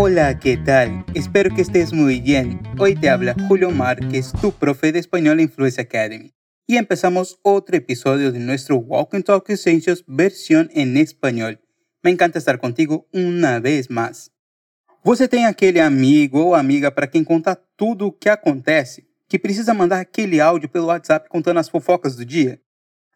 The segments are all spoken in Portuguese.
Hola, ¿qué tal? Espero que estés muy bien. Hoy te habla Julio Márquez, tu profe de español en Academy. Y empezamos otro episodio de nuestro Walk and Talk Essentials versión en español. Me encanta estar contigo uma vez mais. Você tem aquele amigo ou amiga para quem contar tudo o que acontece, que precisa mandar aquele áudio pelo WhatsApp contando as fofocas do dia?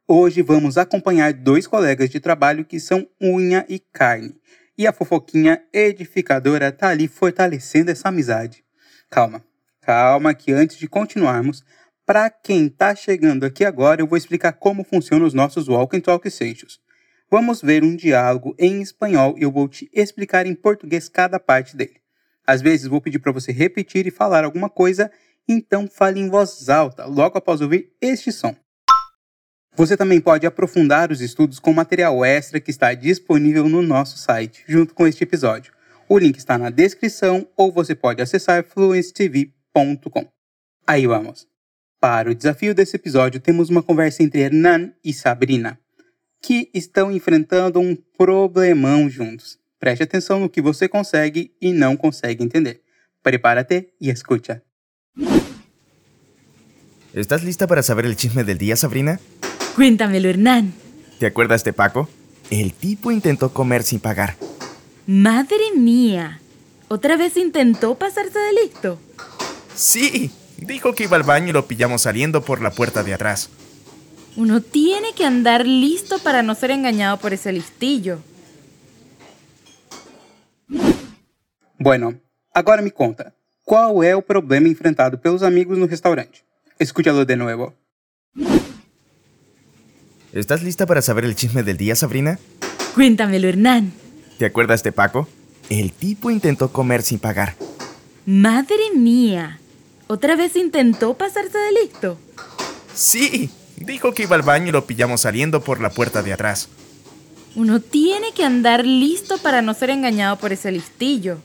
Hoje vamos acompanhar dois colegas de trabalho que são unha e carne. E a fofoquinha edificadora tá ali fortalecendo essa amizade. Calma, calma que antes de continuarmos, para quem tá chegando aqui agora, eu vou explicar como funcionam os nossos Walk and Talk Essentials. Vamos ver um diálogo em espanhol e eu vou te explicar em português cada parte dele. Às vezes vou pedir para você repetir e falar alguma coisa, então fale em voz alta logo após ouvir este som. Você também pode aprofundar os estudos com material extra que está disponível no nosso site, junto com este episódio. O link está na descrição ou você pode acessar fluencetv.com. Aí vamos. Para o desafio desse episódio, temos uma conversa entre Hernan e Sabrina que estão enfrentando um problemão juntos. Preste atenção no que você consegue e não consegue entender. Prepárate y escucha. ¿Estás lista para saber el chisme del día, Sabrina? Cuéntamelo, Hernán. ¿Te acuerdas de Paco? El tipo intentó comer sin pagar. Madre mía. ¿Otra vez intentó pasarse de listo? Sí, dijo que iba al baño y lo pillamos saliendo por la puerta de atrás. Uno tiene que andar listo para no ser engañado por ese listillo. Bueno, agora me conta, qual é o problema enfrentado pelos amigos no restaurante? Escúchalo de nuevo. ¿Estás lista para saber el chisme del día, Sabrina? Cuéntamelo, Hernán. ¿Te acuerdas de Paco? El tipo intentó comer sin pagar. Madre mía. ¿Otra vez intentó pasarse de listo? Sí, Dijo que iba al baño y lo pillamos saliendo por la puerta de atrás. Uno tiene que andar listo para no ser engañado por esse listillo.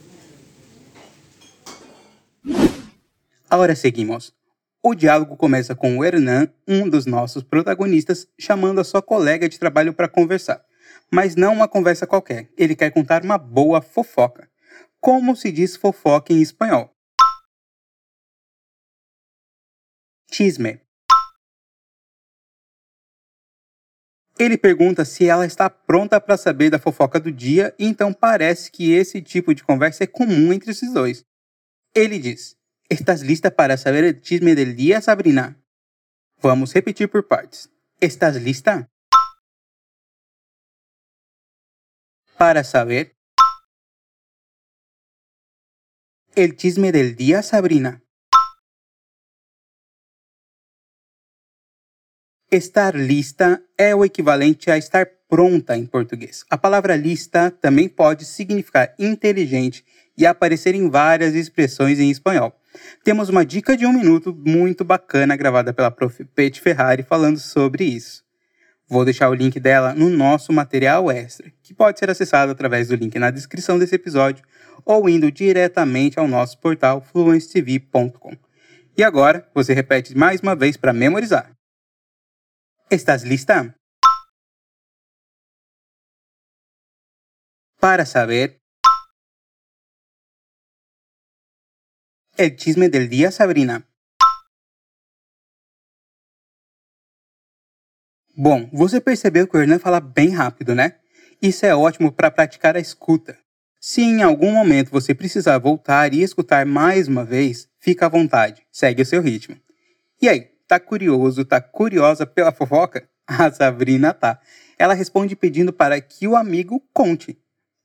Agora seguimos. O diálogo começa com o Hernan, um dos nossos protagonistas, chamando a sua colega de trabalho para conversar. Mas não uma conversa qualquer. Ele quer contar uma boa fofoca. Como se diz fofoca em espanhol? Chisme. Ele pergunta se ela está pronta para saber da fofoca do dia, e então parece que esse tipo de conversa é comum entre esses dois. Ele diz: Estás lista para saber o chisme del dia, Sabrina? Vamos repetir por partes. Estás lista? Para saber el chisme del día, Sabrina. Estar lista é o equivalente a estar pronta em português. A palavra lista também pode significar inteligente e aparecer em várias expressões em espanhol. Temos uma dica de um minuto muito bacana gravada pela Prof. Pete Ferrari falando sobre isso. Vou deixar o link dela no nosso material extra, que pode ser acessado através do link na descrição desse episódio ou indo diretamente ao nosso portal fluencetv.com. E agora, você repete mais uma vez para memorizar. ¿Estás lista? Para saber el chisme del día, Sabrina. Bom, você percebeu que o Hernan fala bem rápido, né? Isso é ótimo para praticar a escuta. Se em algum momento você precisar voltar e escutar mais uma vez, fica à vontade, segue o seu ritmo. E aí, Tá curioso, tá curiosa pela fofoca? A Sabrina tá. Ela responde pedindo para que o amigo conte.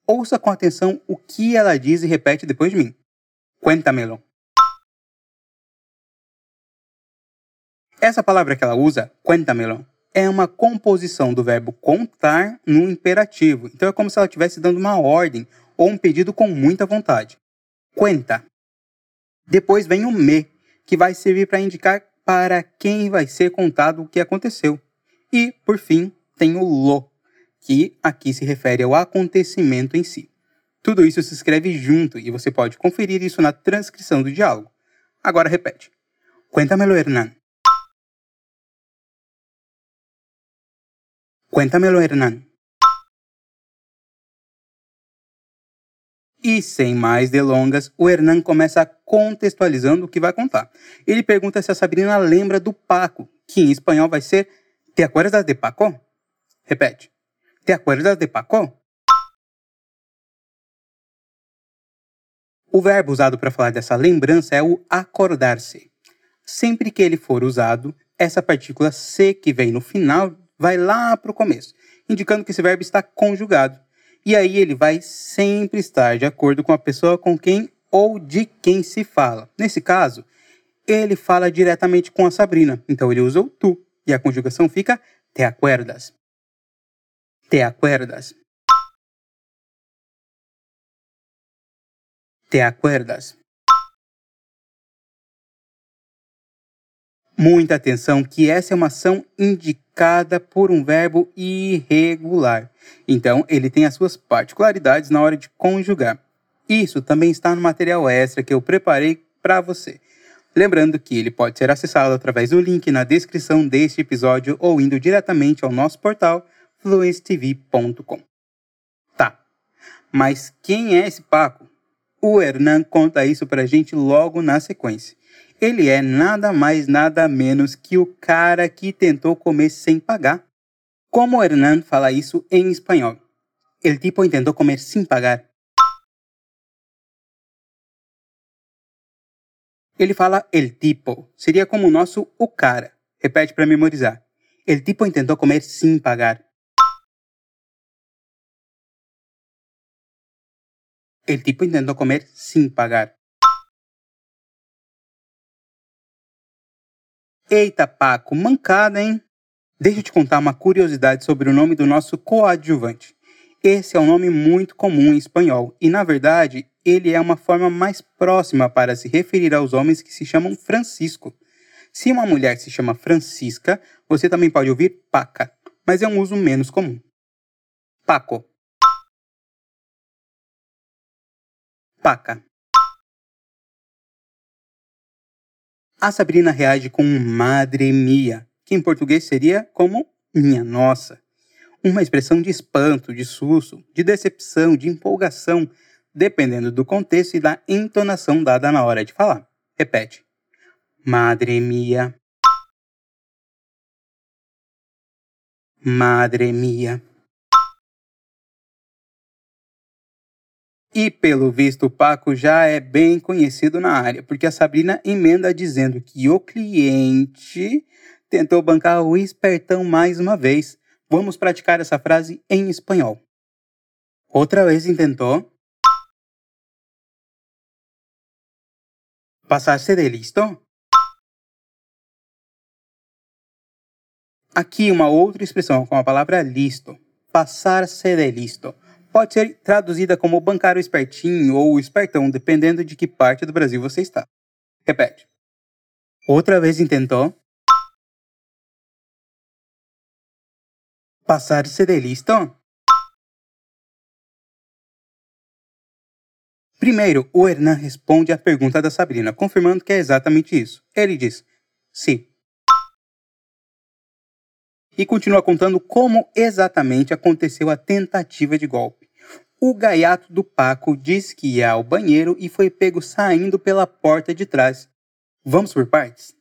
Ouça com atenção o que ela diz e repete depois de mim. Cuéntamelo. Essa palavra que ela usa, cuéntamelo, é uma composição do verbo contar no imperativo. Então é como se ela estivesse dando uma ordem ou um pedido com muita vontade. Cuenta. Depois vem o me, que vai servir para indicar para quem vai ser contado o que aconteceu. E, por fim, tem o lo, que aqui se refere ao acontecimento em si. Tudo isso se escreve junto e você pode conferir isso na transcrição do diálogo. Agora repete. Cuéntamelo, Hernán. Cuéntamelo, Hernán. E sem mais delongas, o Hernan começa contextualizando o que vai contar. Ele pergunta se a Sabrina lembra do Paco, que em espanhol vai ser Te acuerdas de Paco? Repete. Te acuerdas de Paco? O verbo usado para falar dessa lembrança é o acordar-se. Sempre que ele for usado, essa partícula se que vem no final vai lá para o começo, indicando que esse verbo está conjugado. E aí ele vai sempre estar de acordo com a pessoa com quem ou de quem se fala. Nesse caso, ele fala diretamente com a Sabrina, então ele usa o tu e a conjugação fica te acuerdas. Te acuerdas. Te acuerdas. Muita atenção que essa é uma ação indicada por um verbo irregular. Então, ele tem as suas particularidades na hora de conjugar. Isso também está no material extra que eu preparei para você. Lembrando que ele pode ser acessado através do link na descrição deste episódio ou indo diretamente ao nosso portal fluencetv.com. Tá, mas quem é esse Paco? O Hernan conta isso pra gente logo na sequência. Ele é nada mais, nada menos que o cara que tentou comer sem pagar. Como Hernan fala isso em espanhol? El tipo tentou comer sem pagar. Ele fala el tipo, seria como o nosso o cara. Repete para memorizar. El tipo tentou comer sem pagar. El tipo tentou comer sem pagar. Eita, Paco, mancada, hein? Deixa eu te contar uma curiosidade sobre o nome do nosso coadjuvante. Esse é um nome muito comum em espanhol e, na verdade, ele é uma forma mais próxima para se referir aos homens que se chamam Francisco. Se uma mulher se chama Francisca, você também pode ouvir Paca, mas é um uso menos comum. Paco. Paca. A Sabrina reage com madre mia, que em português seria como minha nossa. Uma expressão de espanto, de susto, de decepção, de empolgação, dependendo do contexto e da entonação dada na hora de falar. Repete. Madre mia. Madre mia. E pelo visto, o Paco já é bem conhecido na área, porque a Sabrina emenda dizendo que o cliente tentou bancar o espertão mais uma vez. Vamos praticar essa frase em espanhol. Outra vez intentou. Passar-se de listo? Aqui uma outra expressão com a palavra listo. Passar-se de listo pode ser traduzida como bancário espertinho ou espertão, dependendo de que parte do Brasil você está. Repete. Outra vez intentou. Passar-se de listo? Primeiro, o Hernan responde à pergunta da Sabrina, confirmando que é exatamente isso. Ele diz: sim. E continua contando como exatamente aconteceu a tentativa de golpe. O gaiato do Paco disse que ia ao banheiro e foi pego saindo pela porta de trás. Vamos por partes?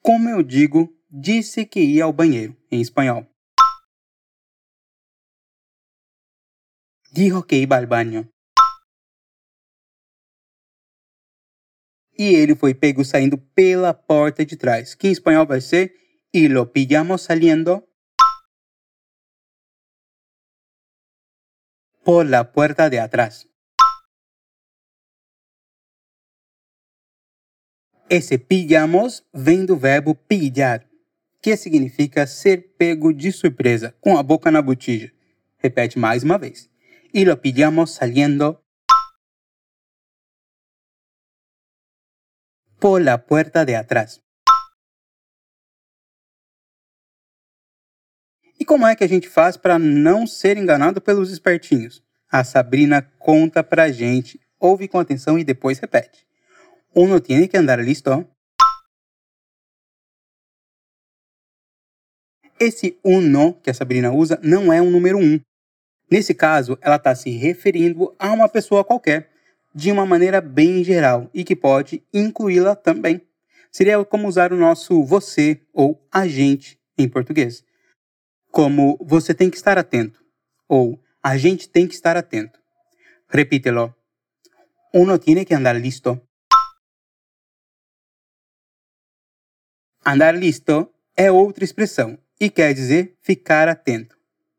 Como eu digo, disse que ia ao banheiro, em espanhol. Dijo que iba al baño. E ele foi pego saindo pela porta de trás, que em espanhol vai ser Y lo pillamos saliendo por la puerta de atrás. Esse pillamos vem do verbo pillar, que significa ser pego de surpresa, com a boca na botija. Repete mais uma vez. Y lo pillamos saliendo por la puerta de atrás. E como é que a gente faz para não ser enganado pelos espertinhos? A Sabrina conta pra gente, ouve com atenção e depois repete. Uno tiene que andar listo. Esse uno que a Sabrina usa não é um número um. Nesse caso, ela está se referindo a uma pessoa qualquer. de uma maneira bem geral e que pode incluí-la também. Seria como usar o nosso você ou a gente em português. Como você tem que estar atento ou a gente tem que estar atento. Repítelo. Uno tiene que andar listo. Andar listo é outra expressão e quer dizer ficar atento.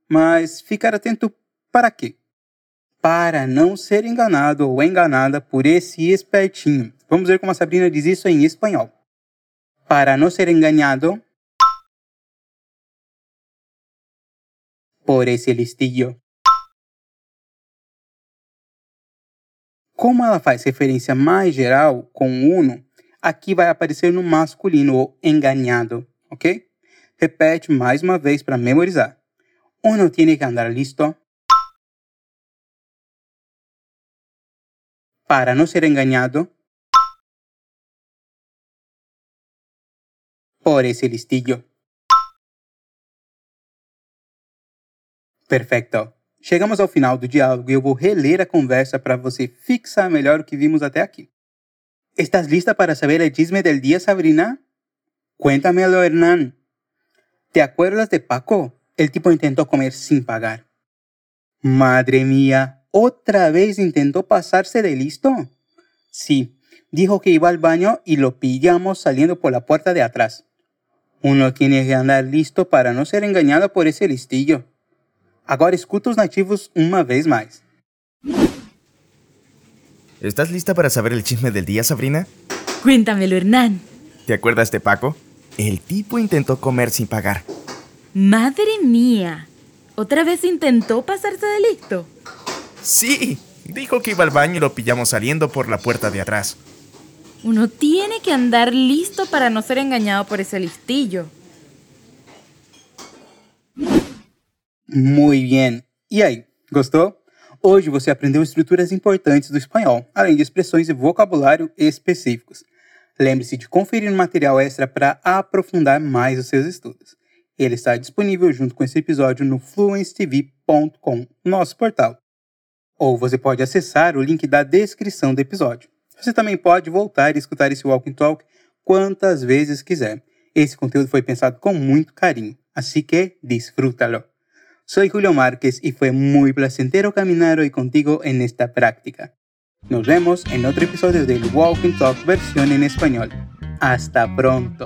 Mas ficar atento para quê? Para não ser enganado ou enganada por esse espertinho. Vamos ver como a Sabrina diz isso em espanhol. Para não ser enganado por esse listillo. Como ela faz referência mais geral com uno, aqui vai aparecer no masculino o enganado, ok? Repete mais uma vez para memorizar. Uno tiene que andar listo para no ser engañado por ese listillo. Perfecto. Chegamos ao final do diálogo e eu vou reler a conversa para você fixar melhor o que vimos até aqui. ¿Estás lista para saber el chisme del día, Sabrina? Cuéntamelo, Hernán. ¿Te acuerdas de Paco? El tipo intentó comer sin pagar. Madre mía, ¿otra vez intentó pasarse de listo? Sí, dijo que iba al baño y lo pillamos saliendo por la puerta de atrás. Uno tiene que andar listo para no ser engañado por ese listillo. Agora escuta os nativos uma vez mais. ¿Estás lista para saber el chisme del día, Sabrina? Cuéntamelo, Hernán. ¿Te acuerdas de Paco? El tipo intentó comer sin pagar. Madre mía. ¿Otra vez intentó pasarse de listo? Sí, dijo que iba al baño y lo pillamos saliendo por la puerta de atrás. Uno tiene que andar listo para no ser engañado por ese listillo. Muy bien. E aí, gostou? Hoje você aprendeu estruturas importantes do espanhol, além de expressões e vocabulário específicos. Lembre-se de conferir um material extra para aprofundar mais os seus estudos. Ele está disponível junto com esse episódio no fluencetv.com, nosso portal. Ou você pode acessar o link da descrição do episódio. Você também pode voltar e escutar esse Walking Talk quantas vezes quiser. Esse conteúdo foi pensado com muito carinho, assim que disfrútalo. Soy Julio Márquez y fue muy placentero caminar hoy contigo en esta práctica. Nos vemos en otro episodio del Walking Talk versión en español. Hasta pronto.